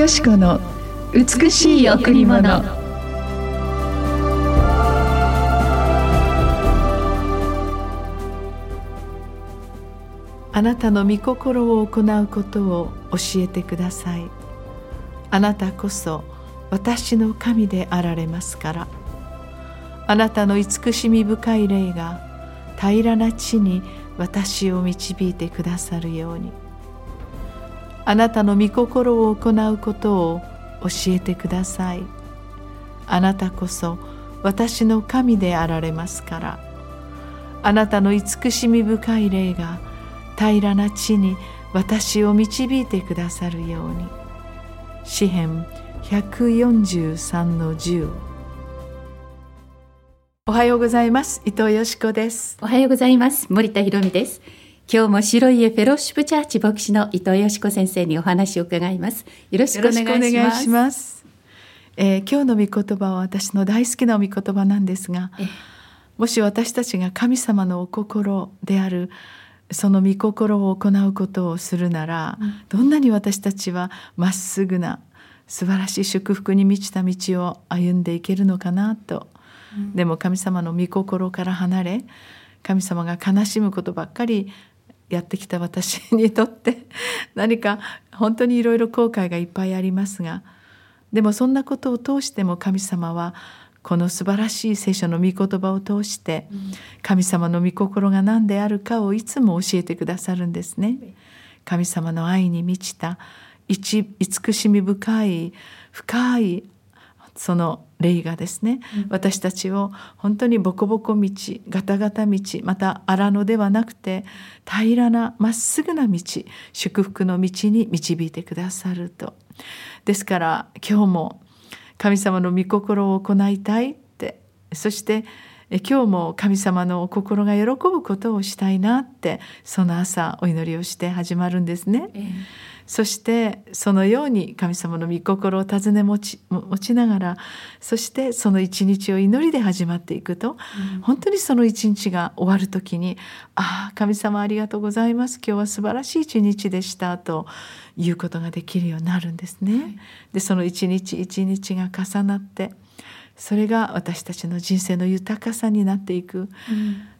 よし子の美しい贈り物。あなたの御心を行うことを教えてください。あなたこそ私の神であられますから。あなたの慈しみ深い霊が平らな地に私を導いてくださるように。あなたの御心を行うことを教えてください。あなたこそ私の神であられますから。あなたの慈しみ深い霊が平らな地に私を導いてくださるように。詩編143の10おはようございます。伊藤よしこです。おはようございます。森田博美です。今日も白い家フェローシップチャーチ牧師の伊藤よしこ先生にお話を伺います。よろしくお願いします。えー、今日の御言葉は私の大好きな御言葉なんですがもし私たちが神様のお心であるその御心を行うことをするなら、うん、どんなに私たちはまっすぐな素晴らしい祝福に満ちた道を歩んでいけるのかなと、うん、でも神様の御心から離れ神様が悲しむことばっかりやってきた私にとって 何か本当にいろいろ後悔がいっぱいありますがでもそんなことを通しても神様はこの素晴らしい聖書の御言葉を通して神様の御心が何であるかをいつも教えてくださるんですね。神様の愛に満ちた慈しみ深い深いその霊がですね、うん、私たちを本当にボコボコ道ガタガタ道また荒野ではなくて平らなまっすぐな道祝福の道に導いてくださると。ですから今日も神様の御心を行いたいってそして今日も神様の心が喜ぶことをしたいなってその朝お祈りをして始まるんですね。えーそしてそのように神様の御心を尋ね持ち持ちながらそしてその一日を祈りで始まっていくと、うん、本当にその一日が終わる時に「ああ神様ありがとうございます今日は素晴らしい一日でした」ということができるようになるんですね。はい、でその一日一日が重なってそれが私たちの人生の豊かさになっていく、うん、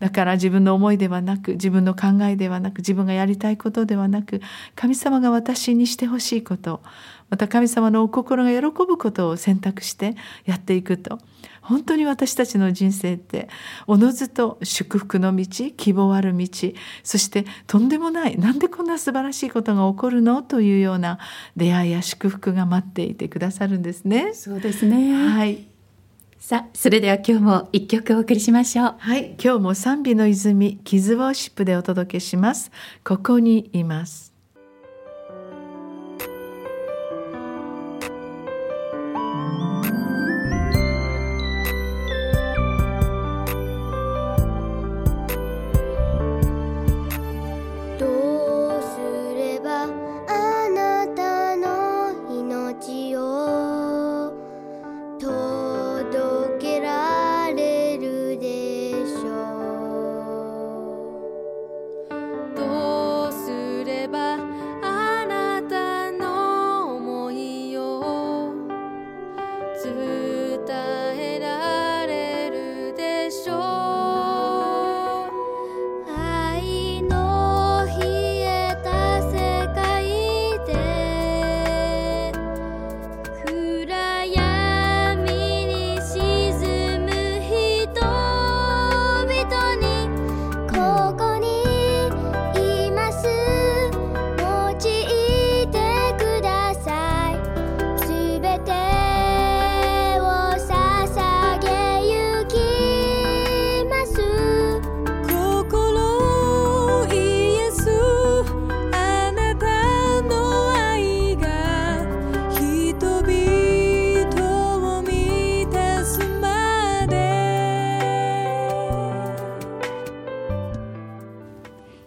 だから自分の思いではなく自分の考えではなく自分がやりたいことではなく神様が私にしてほしいことまた神様のお心が喜ぶことを選択してやっていくと。本当に私たちの人生っておのずと祝福の道希望ある道そしてとんでもないなんでこんな素晴らしいことが起こるの？というような出会いや祝福が待っていてくださるんですね。そうですね。はいさあ、それでは今日も一曲お送りしましょう。はい、今日も賛美の泉、キズウォーシップでお届けします。ここにいます。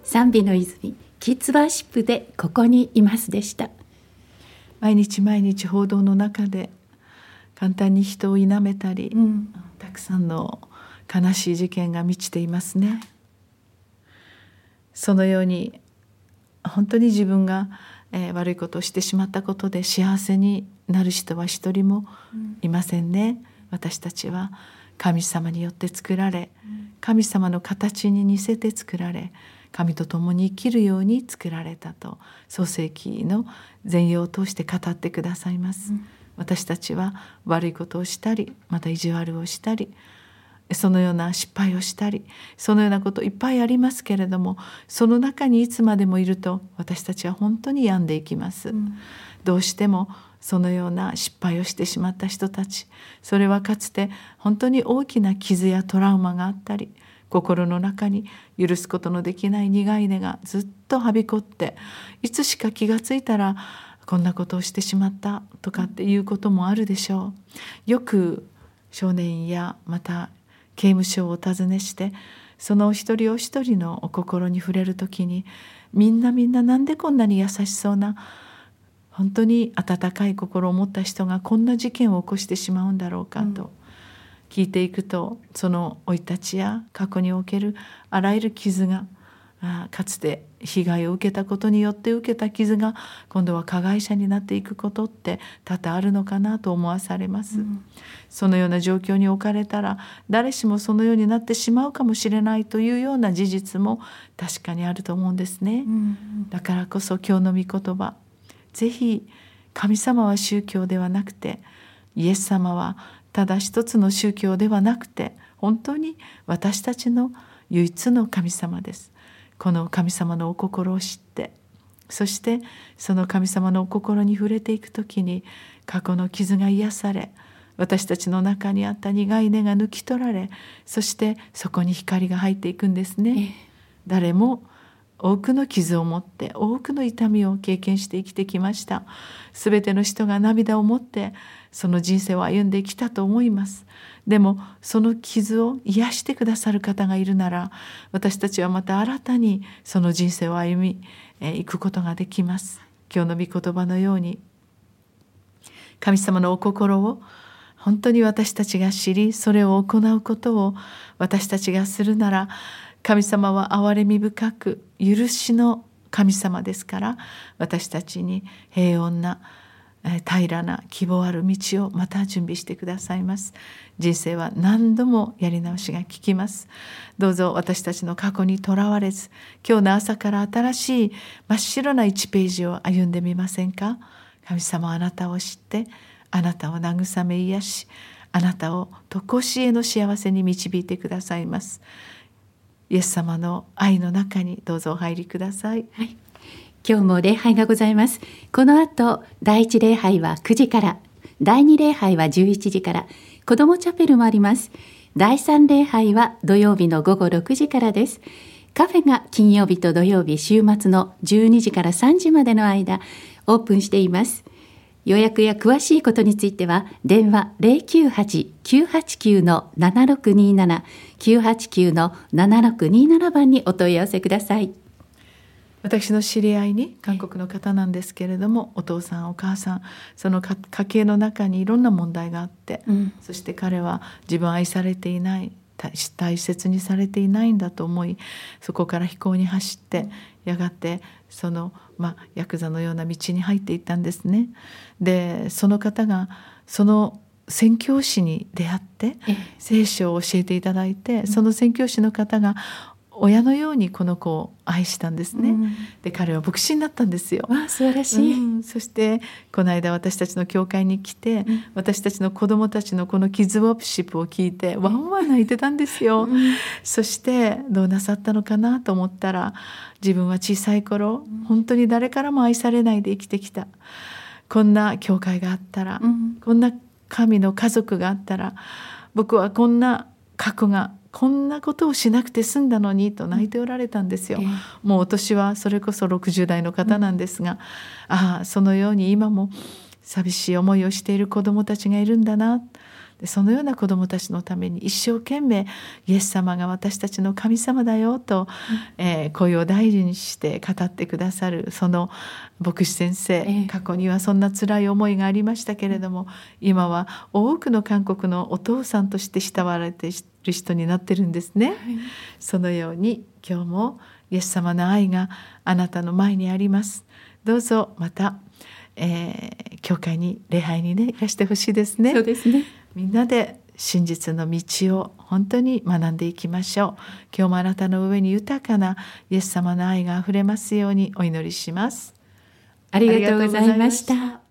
賛美の泉キッズワーシップでここにいますでした。毎日毎日報道の中で簡単に人を否めたり、うん、たくさんの悲しい事件が満ちていますね。そのように本当に自分がえー、悪いことをしてしまったことで幸せになる人は一人もいませんね、うん、私たちは神様によって作られ神様の形に似せて作られ神と共に生きるように作られたと創世記の全容を通して語ってくださいます、うん、私たちは悪いことをしたりまた意地悪をしたりそのような失敗をしたりそのようなこといっぱいありますけれどもその中にいつまでもいると私たちは本当に病んでいきます、うん、どうしてもそのような失敗をしてしまった人たちそれはかつて本当に大きな傷やトラウマがあったり心の中に許すことのできない苦い根がずっとはびこっていつしか気がついたらこんなことをしてしまったとかっていうこともあるでしょう。よく少年やまた刑務所をお尋ねしてそのお一人お一人のお心に触れる時にみんなみんななんでこんなに優しそうな本当に温かい心を持った人がこんな事件を起こしてしまうんだろうかと聞いていくと、その生い立ちや過去におけるあらゆる傷がかつて被害を受けたことによって受けた傷が今度は加害者になっていくことって多々あるのかなと思わされます、うん、そのような状況に置かれたら誰しもそのようになってしまうかもしれないというような事実も確かにあると思うんですね、うん、だからこそ今日の御言葉ぜひ神様は宗教ではなくてイエス様はただ一つの宗教ではなくて本当に私たちの唯一の神様ですこの神様のお心を知ってそしてその神様のお心に触れていく時に過去の傷が癒され私たちの中にあった苦い根が抜き取られそしてそこに光が入っていくんですね。誰も多くの傷を持って多くの痛みを経験して生きてきました。全ての人が涙を持ってその人生を歩んできたと思います。でもその傷を癒してくださる方がいるなら私たちはまた新たにその人生を歩みいくことができます。今日の御言葉のように神様のお心を本当に私たちが知りそれを行うことを私たちがするなら神様は憐れみ深く許しの神様ですから私たちに平穏な平らな希望ある道をまた準備してくださいます。人生は何度もやり直しが効きます。どうぞ私たちの過去にとらわれず今日の朝から新しい真っ白な1ページを歩んでみませんか？神様あなたを知ってあなたを慰め癒しあなたを常しえの幸せに導いてくださいます。イエス様の愛の中にどうぞお入りください、はい今日も礼拝がございます。この後、第一礼拝は9時から、第二礼拝は11時から、子供チャペルもあります。第三礼拝は土曜日の午後6時からです。カフェが金曜日と土曜日週末の12時から3時までの間、オープンしています。予約や詳しいことについては、電話098-989-7627、989-7627番にお問い合わせください。私の知り合いに韓国の方なんですけれどもお父さんお母さんその家計の中にいろんな問題があって、うん、そして彼は自分愛されていない大切にされていないんだと思いそこから飛行に走ってやがてその、まあ、ヤクザのような道に入っていったんですね。でその方がその宣教師に出会って聖書を教えていただいてその宣教師の方が親のようにこの子を愛したんですね、うん、で彼は牧師になったんですよ。わ素晴らしい、うん、そしてこの間私たちの教会に来て、うん、私たちの子供たちのこのキッズウォープシップを聞いてワンワン泣いてたんですよ、そしてどうなさったのかなと思ったら自分は小さい頃本当に誰からも愛されないで生きてきた。こんな教会があったら、こんな神の家族があったら僕はこんな過去がこんなことをしなくて済んだのにと泣いておられたんですよ。もうお年はそれこそ60代の方なんですが、うん、ああそのように今も寂しい思いをしている子どもたちがいるんだなでそのような子どもたちのために一生懸命イエス様が私たちの神様だよと、うん、えー、声を大事にして語ってくださるその牧師先生、えー、過去にはそんな辛い思いがありましたけれども今は多くの韓国のお父さんとして慕われている人になってるんですね。はい、そのように今日もイエス様の愛があなたの前にあります。どうぞまた、えー、教会に礼拝にねいらしてほしいですね。そうですねみんなで真実の道を本当に学んでいきましょう。今日もあなたの上に豊かなイエス様の愛があふれますようにお祈りします。ありがとうございました。